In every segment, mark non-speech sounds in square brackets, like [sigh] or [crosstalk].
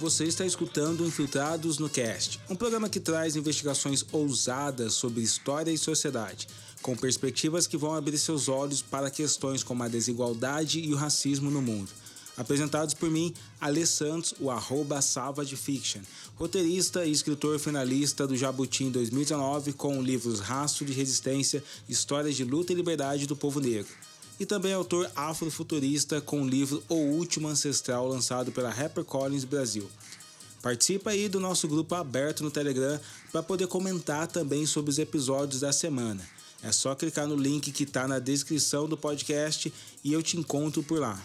Você está escutando Infiltrados no Cast, um programa que traz investigações ousadas sobre história e sociedade, com perspectivas que vão abrir seus olhos para questões como a desigualdade e o racismo no mundo. Apresentados por mim, Alê Santos, o arroba Salva de Fiction, roteirista e escritor finalista do Jabuti em 2019 com livros Rastro de Resistência, Histórias de Luta e Liberdade do Povo Negro e também autor afrofuturista com o livro O Último Ancestral, lançado pela HarperCollins Brasil. Participa aí do nosso grupo aberto no Telegram para poder comentar também sobre os episódios da semana. É só clicar no link que está na descrição do podcast e eu te encontro por lá.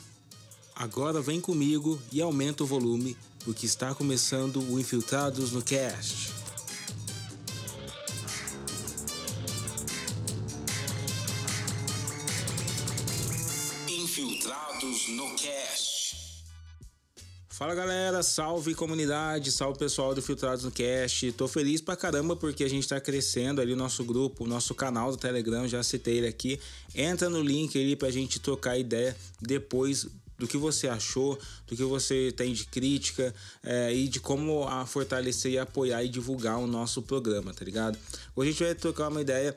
Agora vem comigo e aumenta o volume, porque está começando o Infiltrados no Cast. Infiltrados no Cast. Fala galera, salve comunidade, salve pessoal do Infiltrados no Cast. Tô feliz pra caramba porque a gente tá crescendo ali o nosso grupo, o nosso canal do Telegram, já citei ele aqui. Entra no link ali pra gente trocar ideia depois do que você achou, do que você tem de crítica é, e de como a fortalecer e apoiar e divulgar o nosso programa, tá ligado? Hoje a gente vai trocar uma ideia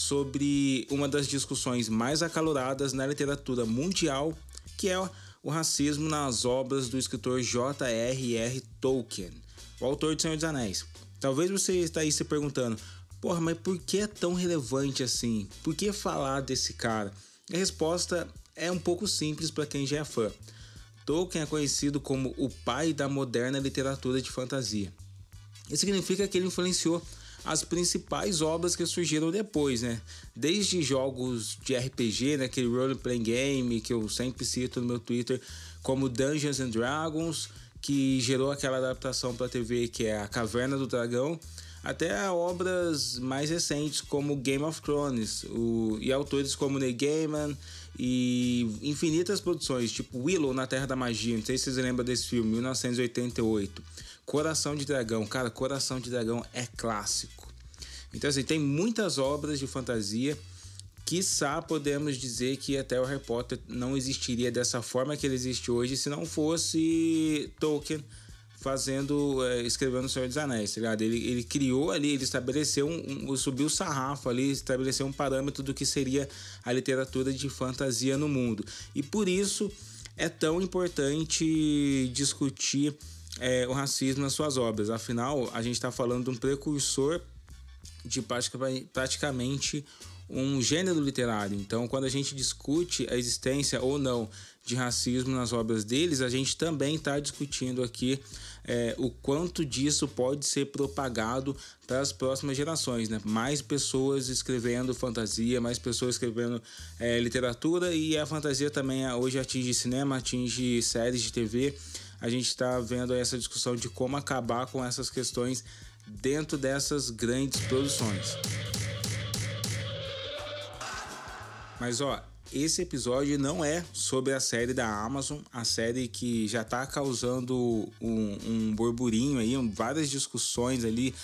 sobre uma das discussões mais acaloradas na literatura mundial, que é o racismo nas obras do escritor J.R.R. Tolkien, o autor de Senhor dos Anéis. Talvez você está aí se perguntando, porra, mas por que é tão relevante assim? Por que falar desse cara? A resposta é um pouco simples para quem já é fã. Tolkien é conhecido como o pai da moderna literatura de fantasia. Isso significa que ele influenciou as principais obras que surgiram depois, né? Desde jogos de RPG, né? aquele role playing game que eu sempre cito no meu Twitter, como Dungeons and Dragons, que gerou aquela adaptação para TV que é A Caverna do Dragão, até obras mais recentes como Game of Thrones, o, e autores como Neil Gaiman e infinitas produções, tipo Willow na Terra da Magia, não sei se vocês lembram desse filme, 1988. Coração de Dragão, cara, Coração de Dragão é clássico. Então, assim, tem muitas obras de fantasia. Quiçá podemos dizer que até o Harry Potter não existiria dessa forma que ele existe hoje se não fosse Tolkien fazendo, é, escrevendo O Senhor dos Anéis, tá ligado? Ele, ele criou ali, ele estabeleceu um, um, subiu o sarrafo ali, estabeleceu um parâmetro do que seria a literatura de fantasia no mundo. E por isso é tão importante discutir é, o racismo nas suas obras. Afinal, a gente está falando de um precursor de praticamente um gênero literário. Então, quando a gente discute a existência ou não de racismo nas obras deles, a gente também está discutindo aqui é, o quanto disso pode ser propagado para as próximas gerações. Né? Mais pessoas escrevendo fantasia, mais pessoas escrevendo é, literatura e a fantasia também hoje atinge cinema, atinge séries de TV a gente está vendo essa discussão de como acabar com essas questões dentro dessas grandes produções. Mas ó, esse episódio não é sobre a série da Amazon, a série que já está causando um, um burburinho aí, várias discussões ali,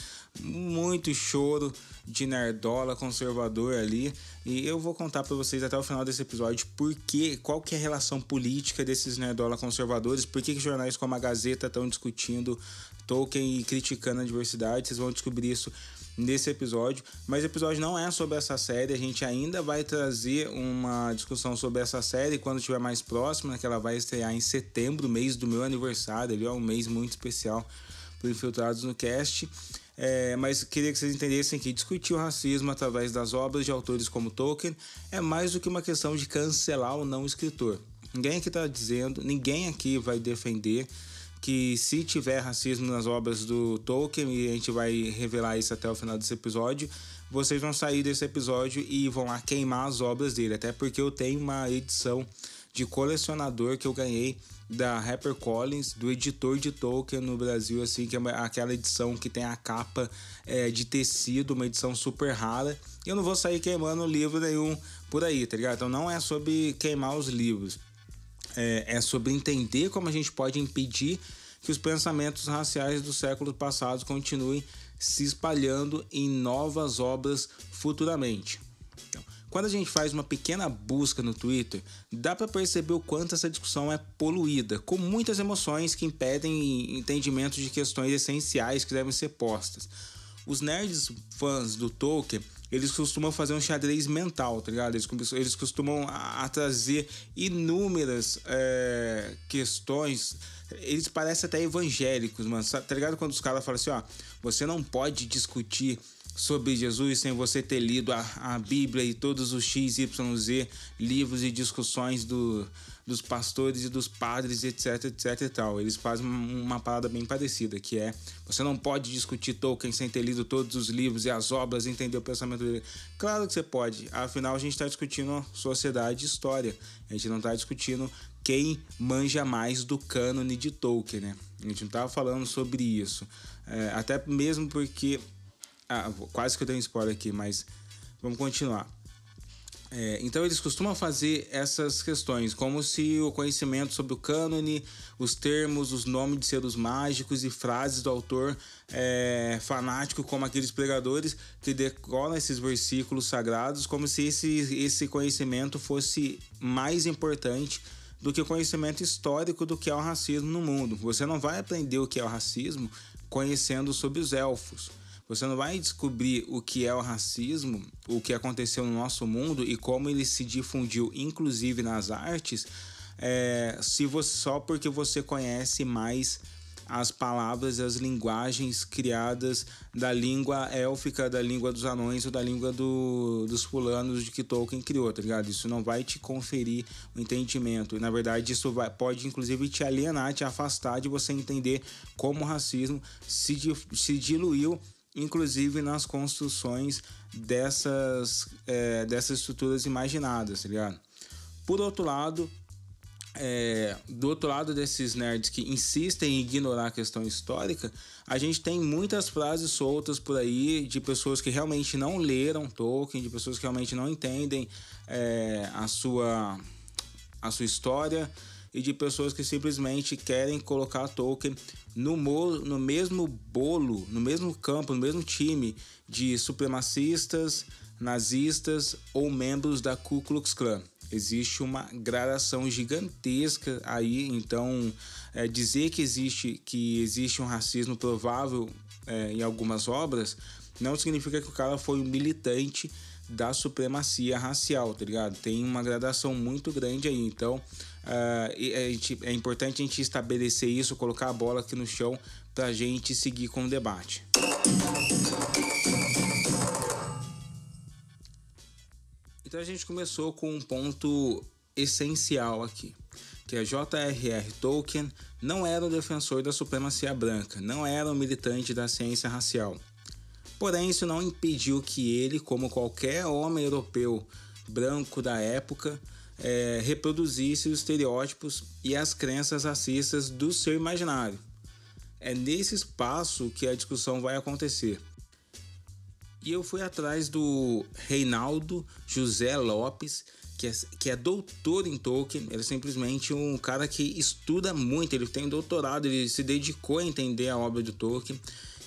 muito choro de nerdola conservador ali. E eu vou contar para vocês até o final desse episódio por que, qual que é a relação política desses nerdola conservadores, por que, que jornais como a Gazeta estão discutindo Tolkien e criticando a diversidade. Vocês vão descobrir isso nesse episódio. Mas o episódio não é sobre essa série, a gente ainda vai trazer uma discussão sobre essa série quando estiver mais próximo, né, que ela vai estrear em setembro, mês do meu aniversário, ali é um mês muito especial para Infiltrados no Cast. É, mas queria que vocês entendessem que discutir o racismo através das obras de autores como Tolkien é mais do que uma questão de cancelar o não escritor. Ninguém aqui está dizendo, ninguém aqui vai defender que se tiver racismo nas obras do Tolkien, e a gente vai revelar isso até o final desse episódio, vocês vão sair desse episódio e vão lá queimar as obras dele. Até porque eu tenho uma edição de colecionador que eu ganhei da HarperCollins, do editor de Tolkien no Brasil, assim, que é aquela edição que tem a capa é, de tecido, uma edição super rara. E eu não vou sair queimando livro nenhum por aí, tá ligado? Então não é sobre queimar os livros, é, é sobre entender como a gente pode impedir que os pensamentos raciais dos séculos passados continuem se espalhando em novas obras futuramente. Então, quando a gente faz uma pequena busca no Twitter, dá para perceber o quanto essa discussão é poluída, com muitas emoções que impedem entendimento de questões essenciais que devem ser postas. Os nerds fãs do Tolkien eles costumam fazer um xadrez mental, tá ligado? Eles, eles costumam a, a trazer inúmeras é, questões. Eles parecem até evangélicos, mano. Tá ligado? Quando os caras falam assim, ó, você não pode discutir sobre Jesus sem você ter lido a, a Bíblia e todos os XYZ livros e discussões do, dos pastores e dos padres, etc, etc e tal. Eles fazem uma parada bem parecida, que é você não pode discutir Tolkien sem ter lido todos os livros e as obras entender o pensamento dele. Claro que você pode, afinal a gente está discutindo sociedade e história. A gente não está discutindo quem manja mais do cânone de Tolkien, né? A gente não estava falando sobre isso. É, até mesmo porque ah, quase que eu dei um spoiler aqui, mas vamos continuar. É, então eles costumam fazer essas questões, como se o conhecimento sobre o cânone, os termos, os nomes de seres mágicos e frases do autor é, fanático, como aqueles pregadores que decoram esses versículos sagrados, como se esse, esse conhecimento fosse mais importante do que o conhecimento histórico do que é o racismo no mundo. Você não vai aprender o que é o racismo conhecendo sobre os elfos. Você não vai descobrir o que é o racismo, o que aconteceu no nosso mundo e como ele se difundiu, inclusive nas artes, é, se você, só porque você conhece mais as palavras e as linguagens criadas da língua élfica, da língua dos anões ou da língua do, dos fulanos de que Tolkien criou, tá ligado? Isso não vai te conferir o entendimento. E, na verdade, isso vai, pode inclusive te alienar, te afastar de você entender como o racismo se, se diluiu inclusive nas construções dessas, é, dessas estruturas imaginadas, tá ligado? Por outro lado, é, do outro lado desses nerds que insistem em ignorar a questão histórica, a gente tem muitas frases soltas por aí de pessoas que realmente não leram Tolkien, de pessoas que realmente não entendem é, a, sua, a sua história e de pessoas que simplesmente querem colocar Tolkien no, no mesmo bolo, no mesmo campo, no mesmo time de supremacistas, nazistas ou membros da Ku Klux Klan. Existe uma gradação gigantesca aí, então é, dizer que existe, que existe um racismo provável é, em algumas obras não significa que o cara foi um militante da supremacia racial, tá ligado? Tem uma gradação muito grande aí. Então, uh, gente, é importante a gente estabelecer isso, colocar a bola aqui no chão pra gente seguir com o debate. Então a gente começou com um ponto essencial aqui, que a J.R.R. Tolkien não era um defensor da supremacia branca, não era um militante da ciência racial. Porém, isso não impediu que ele, como qualquer homem europeu branco da época, é, reproduzisse os estereótipos e as crenças racistas do seu imaginário. É nesse espaço que a discussão vai acontecer. E eu fui atrás do Reinaldo José Lopes, que é, que é doutor em Tolkien. Ele é simplesmente um cara que estuda muito, ele tem doutorado, ele se dedicou a entender a obra de Tolkien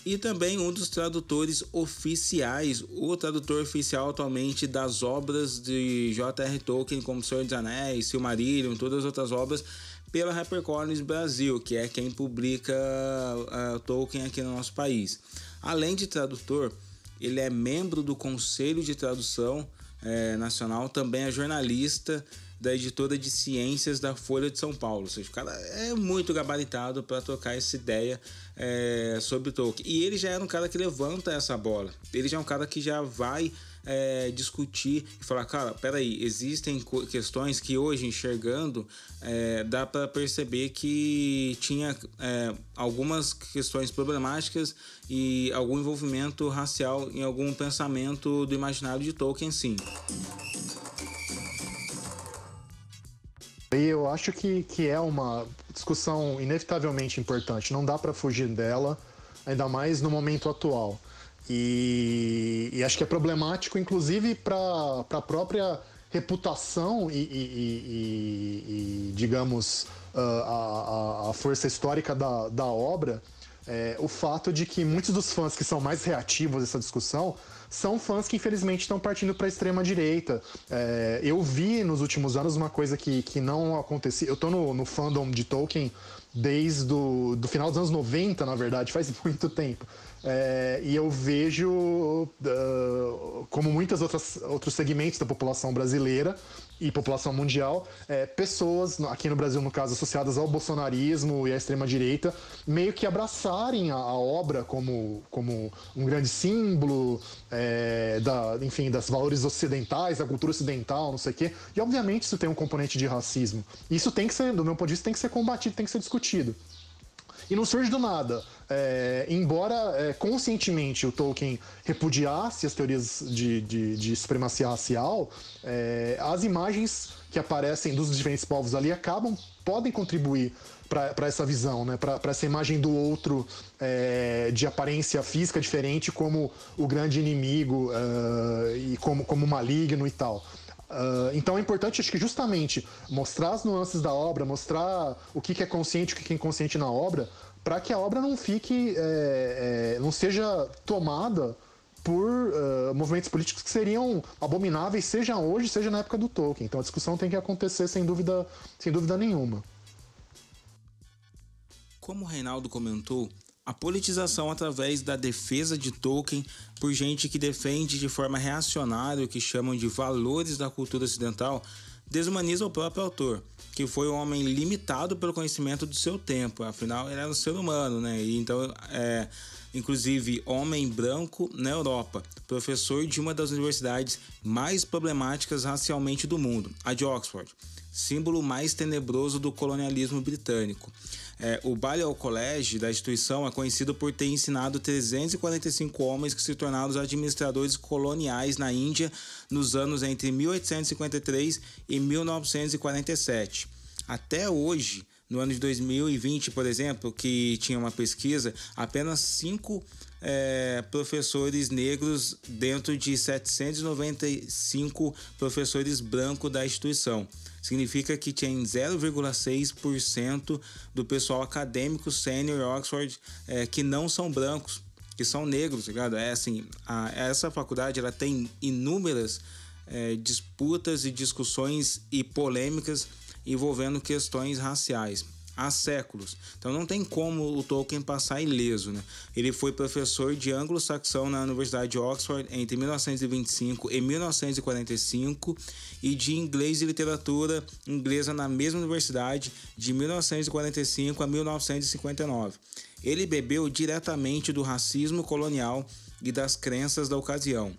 e também um dos tradutores oficiais, o tradutor oficial atualmente das obras de J.R. Tolkien, como Senhor dos Anéis, Silmarillion, todas as outras obras, pela HarperCollins Brasil, que é quem publica uh, Tolkien aqui no nosso país. Além de tradutor, ele é membro do Conselho de Tradução eh, Nacional, também é jornalista da editora de ciências da Folha de São Paulo. Ou seja, o cara é muito gabaritado para trocar essa ideia é, sobre Tolkien. E ele já era um cara que levanta essa bola. Ele já é um cara que já vai é, discutir e falar, cara, peraí, existem questões que hoje enxergando é, dá para perceber que tinha é, algumas questões problemáticas e algum envolvimento racial em algum pensamento do imaginário de Tolkien, sim. E eu acho que, que é uma discussão inevitavelmente importante, não dá para fugir dela, ainda mais no momento atual. E, e acho que é problemático, inclusive, para a própria reputação e, e, e digamos, a, a, a, força histórica da, da obra, é, o fato de que muitos dos fãs que são mais reativos a essa discussão são fãs que infelizmente estão partindo para a extrema direita. É, eu vi nos últimos anos uma coisa que, que não acontecia. Eu tô no, no fandom de Tolkien desde do, do final dos anos 90, na verdade, faz [laughs] muito tempo. É, e eu vejo, uh, como muitos outros segmentos da população brasileira e população mundial, é, pessoas, aqui no Brasil, no caso, associadas ao bolsonarismo e à extrema-direita, meio que abraçarem a, a, obra como, como um grande símbolo, é, da, enfim, das valores ocidentais, da cultura ocidental, não sei o quê. E, obviamente, isso tem um componente de racismo. Isso tem que ser, do meu ponto de vista, tem que ser combatido, tem que ser discutido. E não surge do nada. É, embora é, conscientemente o Tolkien repudiasse as teorias de, de, de supremacia racial, é, as imagens que aparecem dos diferentes povos ali acabam, podem contribuir para essa visão, né? para essa imagem do outro é, de aparência física diferente como o grande inimigo uh, e como, como maligno e tal. Uh, então é importante, acho que justamente mostrar as nuances da obra, mostrar o que, que é consciente e o que, que é inconsciente na obra, para que a obra não fique, é, é, não seja tomada por uh, movimentos políticos que seriam abomináveis, seja hoje, seja na época do Tolkien. Então a discussão tem que acontecer sem dúvida, sem dúvida nenhuma. Como o Reinaldo comentou, a politização através da defesa de Tolkien por gente que defende de forma reacionária o que chamam de valores da cultura ocidental desumaniza o próprio autor, que foi um homem limitado pelo conhecimento do seu tempo, afinal ele era um ser humano, né? E então, é, inclusive, homem branco na Europa, professor de uma das universidades mais problemáticas racialmente do mundo, a de Oxford, símbolo mais tenebroso do colonialismo britânico. É, o Balliol College da instituição é conhecido por ter ensinado 345 homens que se tornaram os administradores coloniais na Índia nos anos entre 1853 e 1947. Até hoje, no ano de 2020, por exemplo, que tinha uma pesquisa, apenas cinco é, professores negros dentro de 795 professores brancos da instituição significa que tinha 0,6% do pessoal acadêmico sênior Oxford é, que não são brancos, que são negros, tá ligado? É assim, a, essa faculdade ela tem inúmeras é, disputas e discussões e polêmicas envolvendo questões raciais há séculos. Então não tem como o Tolkien passar ileso. Né? Ele foi professor de anglo-saxão na Universidade de Oxford entre 1925 e 1945 e de inglês e literatura inglesa na mesma universidade de 1945 a 1959. Ele bebeu diretamente do racismo colonial e das crenças da ocasião.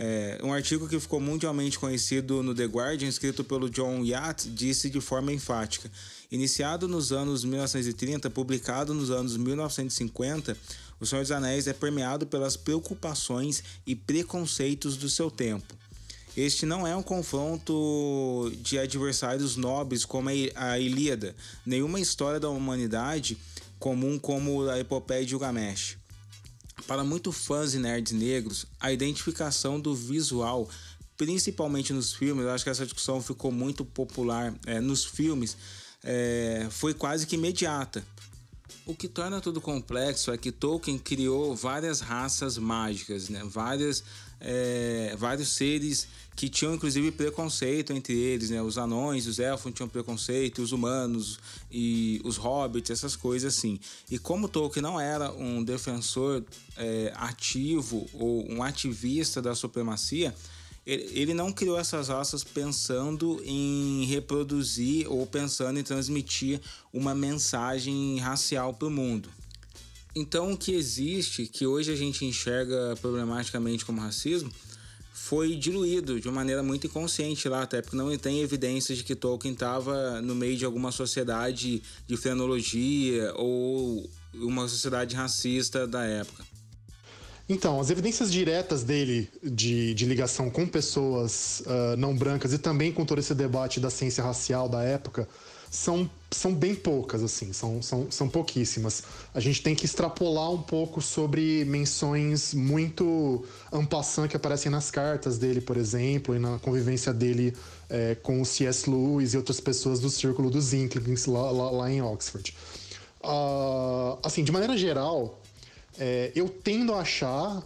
É, um artigo que ficou mundialmente conhecido no The Guardian, escrito pelo John Yatt, disse de forma enfática: Iniciado nos anos 1930, publicado nos anos 1950, O Senhor dos Anéis é permeado pelas preocupações e preconceitos do seu tempo. Este não é um confronto de adversários nobres como a Ilíada, nenhuma história da humanidade comum como a epopeia de Gilgamesh. Para muitos fãs e nerds negros, a identificação do visual, principalmente nos filmes, eu acho que essa discussão ficou muito popular é, nos filmes, é, foi quase que imediata. O que torna tudo complexo é que Tolkien criou várias raças mágicas, né? várias, é, vários seres que tinham inclusive preconceito entre eles, né? Os anões, os elfos tinham preconceito, os humanos e os hobbits, essas coisas assim. E como Tolkien não era um defensor é, ativo ou um ativista da supremacia, ele não criou essas raças pensando em reproduzir ou pensando em transmitir uma mensagem racial para o mundo. Então, o que existe, que hoje a gente enxerga problematicamente como racismo, foi diluído de uma maneira muito inconsciente lá, até porque não tem evidências de que Tolkien estava no meio de alguma sociedade de frenologia ou uma sociedade racista da época. Então, as evidências diretas dele de, de ligação com pessoas uh, não brancas e também com todo esse debate da ciência racial da época são, são bem poucas, assim, são, são, são pouquíssimas. A gente tem que extrapolar um pouco sobre menções muito ampassant que aparecem nas cartas dele, por exemplo, e na convivência dele é, com o C.S. Lewis e outras pessoas do círculo dos Inklings lá, lá, lá em Oxford. Uh, assim, de maneira geral, é, eu tendo a achar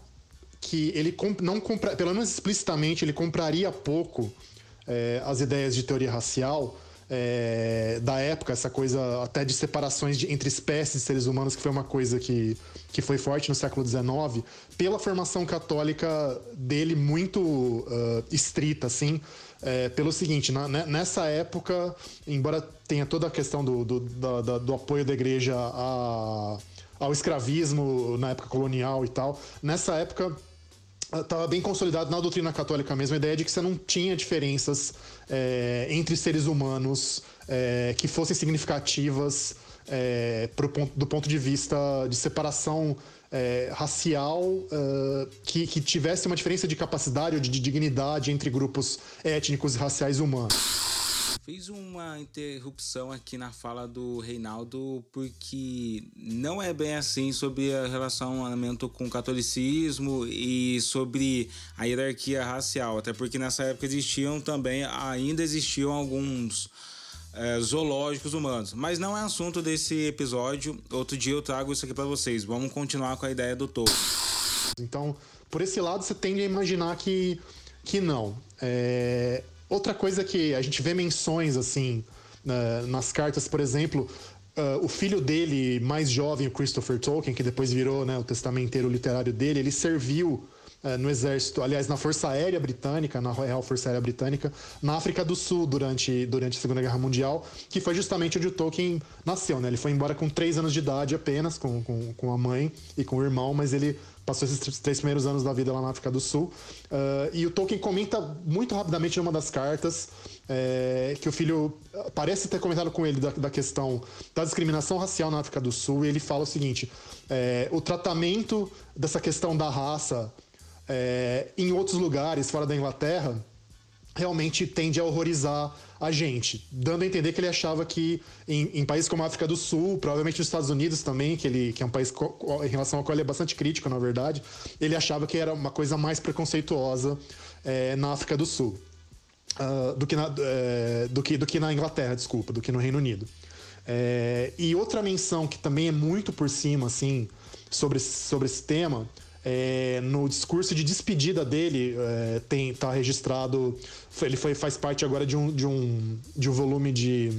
que ele não compra, pelo menos explicitamente, ele compraria pouco é, as ideias de teoria racial é, da época, essa coisa até de separações de, entre espécies de seres humanos, que foi uma coisa que, que foi forte no século XIX, pela formação católica dele muito uh, estrita, assim, é, pelo seguinte, na, né, nessa época, embora tenha toda a questão do, do, do, apoio da igreja a, ao escravismo na época colonial e tal, nessa época estava bem consolidado na doutrina católica mesmo a ideia de que você não tinha diferenças é, entre seres humanos é, que fossem significativas é, ponto, do ponto de vista de separação racial que, que, tivesse uma diferença de capacidade ou de dignidade entre grupos étnicos e raciais humanos. Fiz uma interrupção aqui na fala do Reinaldo, porque não é bem assim sobre o relacionamento com o catolicismo e sobre a hierarquia racial, até porque nessa época existiam também, ainda existiam alguns é, zoológicos humanos. Mas não é assunto desse episódio. Outro dia eu trago isso aqui para vocês. Vamos continuar com a ideia do Tolkien. Então, por esse lado, você tende a imaginar que, que não. É, Outra coisa que a gente vê menções assim nas cartas, por exemplo, uh, o filho dele mais jovem, o Christopher Tolkien, que depois virou né, o testamenteiro literário dele, ele serviu uh, no exército, aliás, na Força Aérea Britânica, na Royal Força Aérea Britânica, na África do Sul durante, durante a Segunda Guerra Mundial, que foi justamente onde o Tolkien nasceu. Né? Ele foi embora com três anos de idade apenas, com, com, com a mãe e com o irmão, mas ele passou esses três primeiros anos da vida lá na África do Sul. Uh, e o Tolkien comenta muito rapidamente numa das cartas é, que o filho parece ter comentado com ele da, da, questão da discriminação racial na África do Sul. E ele fala o seguinte: é, o tratamento dessa questão da raça é, em outros lugares fora da Inglaterra realmente tende a horrorizar a gente, dando a entender que ele achava que em, em países como a África do Sul, provavelmente os Estados Unidos também, que, ele, que é um país em relação ao qual ele é bastante crítico, na verdade, ele achava que era uma coisa mais preconceituosa é, na África do Sul uh, do, que na, é, do, que, do que na Inglaterra, desculpa, do que no Reino Unido. É, e outra menção que também é muito por cima, assim, sobre, sobre esse tema é, no discurso de despedida dele, é, tem, tá registrado. Ele foi, faz parte agora de um, de um, de um volume de,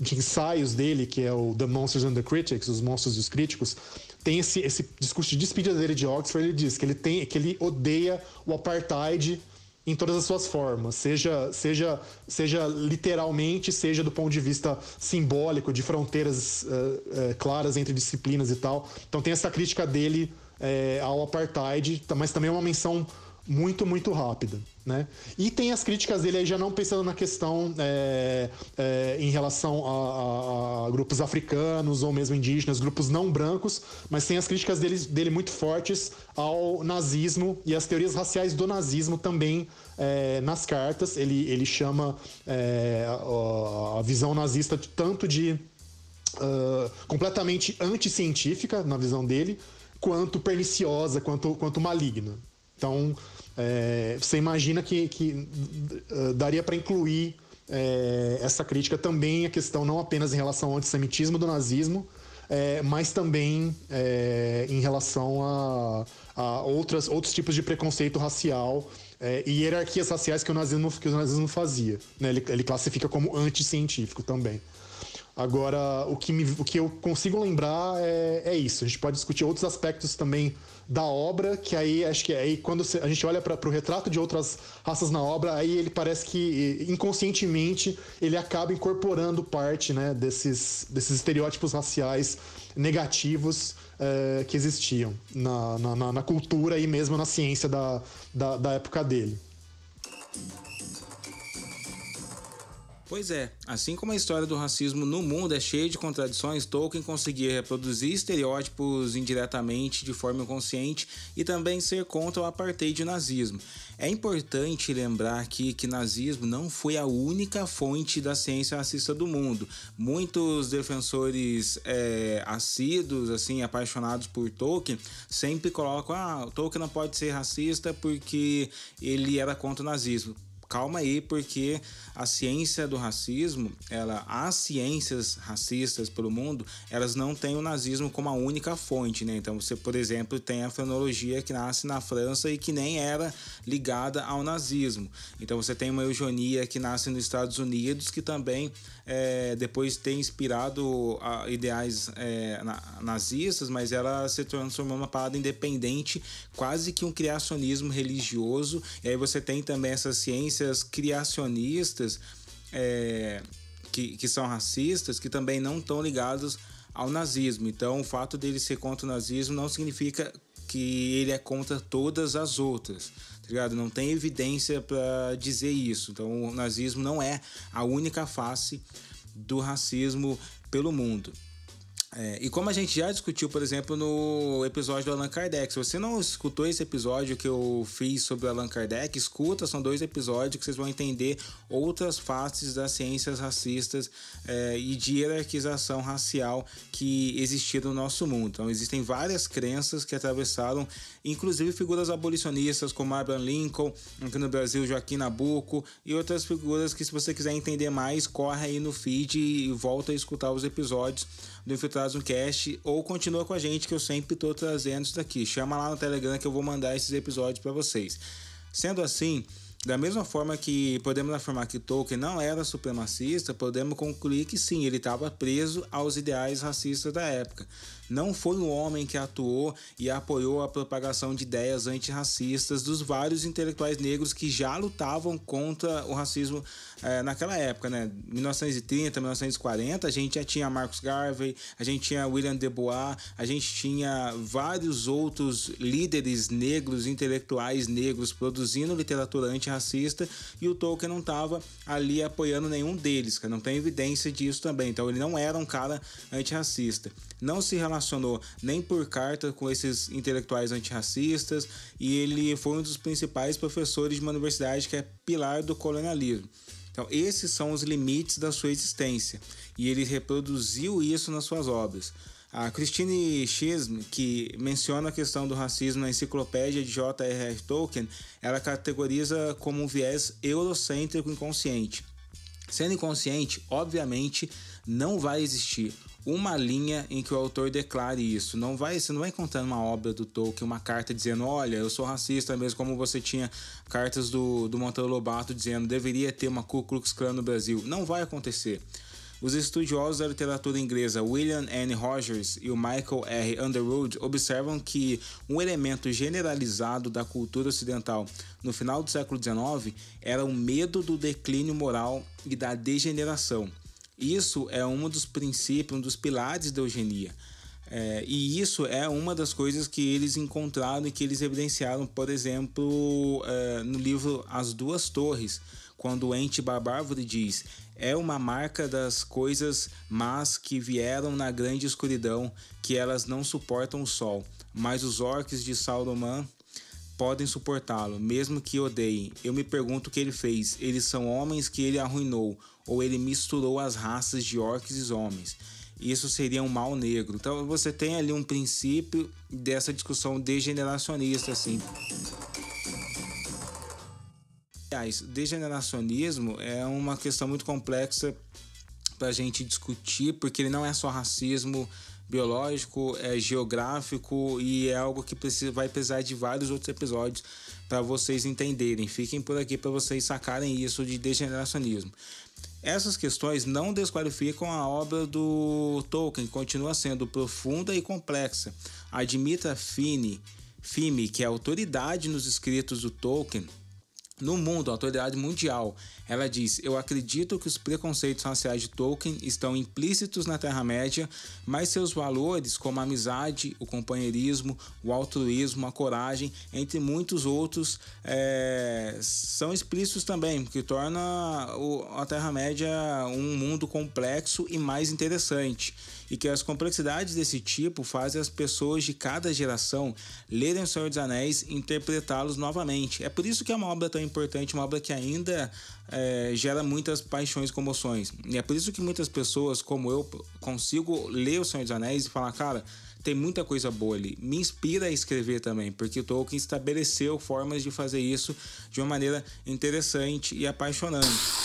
de ensaios dele, que é o The Monsters and the Critics, Os Monstros e os Críticos. Tem esse, esse discurso de despedida dele de Oxford. Ele diz que ele, tem, que ele odeia o apartheid em todas as suas formas, seja, seja, seja literalmente, seja do ponto de vista simbólico, de fronteiras uh, uh, claras entre disciplinas e tal. Então tem essa crítica dele é, ao apartheid, mas também é uma menção muito, muito rápida. Né? E tem as críticas dele aí já não pensando na questão é, é, em relação a, a, a, grupos africanos ou mesmo indígenas, grupos não brancos, mas tem as críticas dele, dele muito fortes ao nazismo e as teorias raciais do nazismo também é, nas cartas. Ele, ele chama é, a, a, visão nazista tanto de uh, completamente anticientífica na visão dele, quanto perniciosa, quanto, quanto maligna. Então, é, você imagina que, que uh, daria para incluir é, essa crítica também a questão não apenas em relação ao antissemitismo do nazismo, é, mas também é, em relação a, a, outras, outros tipos de preconceito racial é, e hierarquias raciais que o nazismo, que o nazismo fazia. Né? Ele, ele classifica como anticientífico também. Agora, o que, me, o que eu consigo lembrar é, é, isso. A gente pode discutir outros aspectos também da obra, que aí acho que aí quando a gente olha para o retrato de outras raças na obra, aí ele parece que inconscientemente ele acaba incorporando parte né, desses, desses estereótipos raciais negativos é, que existiam na, na, na, cultura e mesmo na ciência da, da, da época dele. Pois é, assim como a história do racismo no mundo é cheia de contradições, Tolkien conseguia reproduzir estereótipos indiretamente, de forma inconsciente, e também ser contra o apartheid e o nazismo. É importante lembrar aqui que nazismo não foi a única fonte da ciência racista do mundo. Muitos defensores é, assíduos, assim, apaixonados por Tolkien, sempre colocam: ah, Tolkien não pode ser racista porque ele era contra o nazismo calma aí, porque a ciência do racismo, ela, as ciências racistas pelo mundo, elas não têm o nazismo como a única fonte, né? Então você, por exemplo, tem a frenologia que nasce na França e que nem era ligada ao nazismo. Então você tem uma eugenia que nasce nos Estados Unidos que também é, depois tem inspirado a, ideais é, na, nazistas, mas ela se transformou numa parada independente, quase que um criacionismo religioso. E aí você tem também essas ciências criacionistas é, que, que são racistas, que também não estão ligados ao nazismo. Então, o fato dele ser contra o nazismo não significa que ele é contra todas as outras. Tá ligado? Não tem evidência para dizer isso. Então, o nazismo não é a única face do racismo pelo mundo. É, e como a gente já discutiu, por exemplo, no episódio do Allan Kardec, se você não escutou esse episódio que eu fiz sobre o Allan Kardec, escuta, são dois episódios que vocês vão entender outras faces das ciências racistas é, e de hierarquização racial que existiram no nosso mundo. Então, existem várias crenças que atravessaram, inclusive figuras abolicionistas como Abraham Lincoln, aqui no Brasil, Joaquim Nabuco e outras figuras que, se você quiser entender mais, corre aí no feed e volta a escutar os episódios do Infiltrados no Cast ou continua com a gente que eu sempre estou trazendo isso daqui. Chama lá no Telegram que eu vou mandar esses episódios para vocês. Sendo assim, da mesma forma que podemos afirmar que Tolkien não era supremacista, podemos concluir que sim, ele estava preso aos ideais racistas da época. Não foi um homem que atuou e apoiou a propagação de ideias antirracistas dos vários intelectuais negros que já lutavam contra o racismo é, naquela época, né? 1930, 1940, a gente já tinha Marcus Garvey, a gente tinha William De Bois, a gente tinha vários outros líderes negros, intelectuais negros produzindo literatura antirracista e o Tolkien não estava ali apoiando nenhum deles, que não tem evidência disso também. Então ele não era um cara antirracista. Não se relacionou nem por carta com esses intelectuais antirracistas e ele foi um dos principais professores de uma universidade que é pilar do colonialismo. Então, esses são os limites da sua existência e ele reproduziu isso nas suas obras. A Christine Schism, que menciona a questão do racismo na enciclopédia de J.R.R. Tolkien, ela categoriza como um viés eurocêntrico inconsciente. Sendo inconsciente, obviamente, não vai existir uma linha em que o autor declare isso. Não vai, você não vai encontrar uma obra do Tolkien uma carta dizendo, olha, eu sou racista, mesmo como você tinha cartas do, do Monteiro Lobato dizendo deveria ter uma Ku Klux Klan no Brasil. Não vai acontecer. Os estudiosos da literatura inglesa William N. Rogers e o Michael R. Underwood observam que um elemento generalizado da cultura ocidental no final do século XIX era o medo do declínio moral e da degeneração. Isso é um dos princípios, um dos pilares da eugenia. É, e isso é uma das coisas que eles encontraram e que eles evidenciaram, por exemplo, é, no livro As Duas Torres, quando o ente Barbárvore diz: é uma marca das coisas más que vieram na grande escuridão, que elas não suportam o sol, mas os orques de Sauron podem suportá-lo, mesmo que odeiem. Eu me pergunto o que ele fez. Eles são homens que ele arruinou, ou ele misturou as raças de orcs e homens. Isso seria um mal negro. Então você tem ali um princípio dessa discussão degeneracionista, assim. Aliás, degeneracionismo é uma questão muito complexa para a gente discutir, porque ele não é só racismo biológico, é geográfico e é algo que precisa, vai precisar de vários outros episódios para vocês entenderem. Fiquem por aqui para vocês sacarem isso de degeneracionismo. Essas questões não desqualificam a obra do Tolkien, continua sendo profunda e complexa. Admita Fini, Fime, que é autoridade nos escritos do Tolkien, no mundo, a autoridade mundial, ela diz: Eu acredito que os preconceitos raciais de Tolkien estão implícitos na Terra-média, mas seus valores, como a amizade, o companheirismo, o altruísmo, a coragem, entre muitos outros, é, são explícitos também, que torna a Terra-média um mundo complexo e mais interessante e que as complexidades desse tipo fazem as pessoas de cada geração lerem O Senhor dos Anéis e interpretá-los novamente. É por isso que é uma obra tão importante, uma obra que ainda é, gera muitas paixões e comoções. E é por isso que muitas pessoas, como eu, consigo ler O Senhor dos Anéis e falar, cara, tem muita coisa boa ali. Me inspira a escrever também, porque Tolkien estabeleceu formas de fazer isso de uma maneira interessante e apaixonante.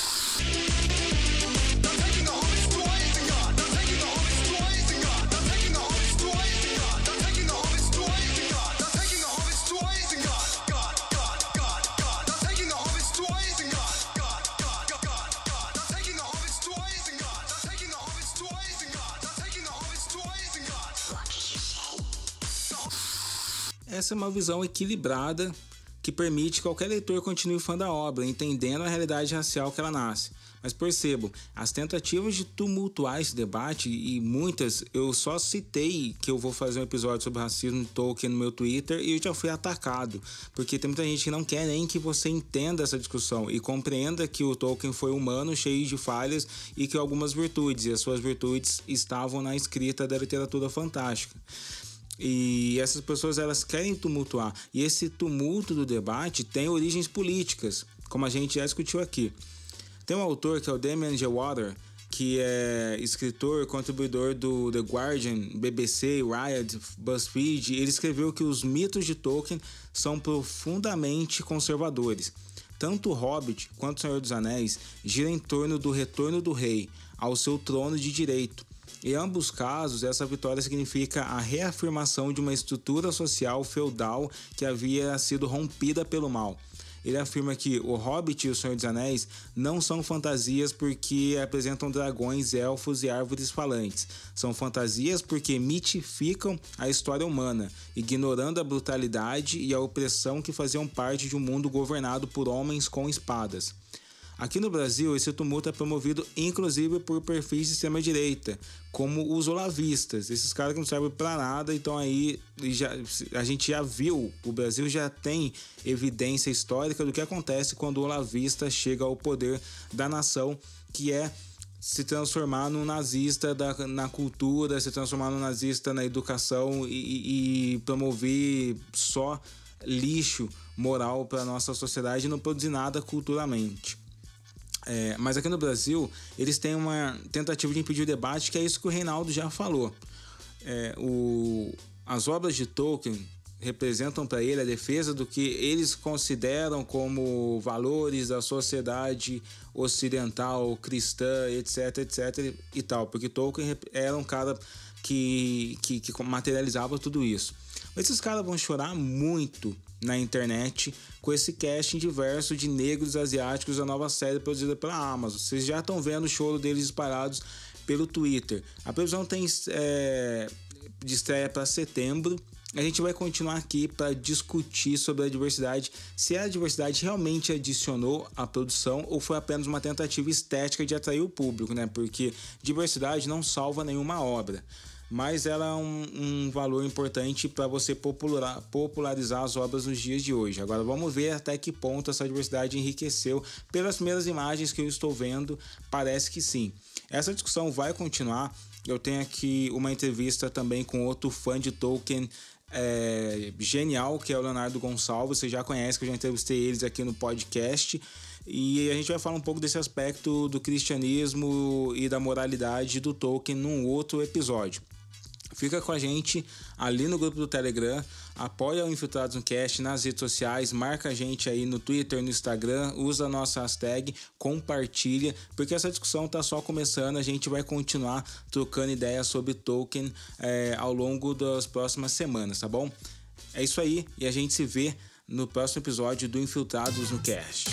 Essa é uma visão equilibrada que permite que qualquer leitor continue fã da obra, entendendo a realidade racial que ela nasce. Mas percebo, as tentativas de tumultuar esse debate, e muitas, eu só citei que eu vou fazer um episódio sobre racismo Tolkien no meu Twitter e eu já fui atacado. Porque tem muita gente que não quer nem que você entenda essa discussão e compreenda que o Tolkien foi humano, cheio de falhas e que algumas virtudes, e as suas virtudes estavam na escrita da literatura fantástica. E essas pessoas elas querem tumultuar. E esse tumulto do debate tem origens políticas, como a gente já discutiu aqui. Tem um autor que é o Damian J. Water, que é escritor, contribuidor do The Guardian, BBC, Riot, BuzzFeed. Ele escreveu que os mitos de Tolkien são profundamente conservadores. Tanto o Hobbit quanto o Senhor dos Anéis giram em torno do retorno do rei ao seu trono de direito em ambos casos, essa vitória significa a reafirmação de uma estrutura social feudal que havia sido rompida pelo mal. Ele afirma que O Hobbit e O Senhor dos Anéis não são fantasias porque apresentam dragões, elfos e árvores falantes. São fantasias porque mitificam a história humana, ignorando a brutalidade e a opressão que faziam parte de um mundo governado por homens com espadas. Aqui no Brasil, esse tumulto é promovido inclusive por perfis de extrema-direita, como os olavistas, esses caras que não servem para nada, então aí já, a gente já viu, o Brasil já tem evidência histórica do que acontece quando o olavista chega ao poder da nação, que é se transformar num nazista da, na cultura, se transformar num nazista na educação e, e promover só lixo moral para nossa sociedade e não produzir nada culturalmente. É, mas aqui no Brasil, eles têm uma tentativa de impedir o debate, que é isso que o Reinaldo já falou. É, o, as obras de Tolkien representam para ele a defesa do que eles consideram como valores da sociedade ocidental, cristã, etc, etc e tal, porque Tolkien era um cara que, que, que materializava tudo isso. Mas esses caras vão chorar muito na internet com esse casting diverso de negros asiáticos da nova série produzida pela Amazon. Vocês já estão vendo o show deles disparados pelo Twitter. A previsão tem é, de estreia para setembro. A gente vai continuar aqui para discutir sobre a diversidade, se a diversidade realmente adicionou à produção ou foi apenas uma tentativa estética de atrair o público, né? Porque diversidade não salva nenhuma obra mas ela é um, um valor importante para você popular, popularizar as obras nos dias de hoje. Agora vamos ver até que ponto essa diversidade enriqueceu. Pelas primeiras imagens que eu estou vendo, parece que sim. Essa discussão vai continuar. Eu tenho aqui uma entrevista também com outro fã de Tolkien é, genial, que é o Leonardo Gonçalves. Você já conhece, que eu já entrevistei eles aqui no podcast. E a gente vai falar um pouco desse aspecto do cristianismo e da moralidade do Tolkien num outro episódio. Fica com a gente ali no grupo do Telegram, apoia o Infiltrados no Cast nas redes sociais, marca a gente aí no Twitter, no Instagram, usa a nossa hashtag, compartilha, porque essa discussão tá só começando, a gente vai continuar trocando ideias sobre Tolkien é, ao longo das próximas semanas, tá bom? É isso aí e a gente se vê no próximo episódio do Infiltrados no Cast.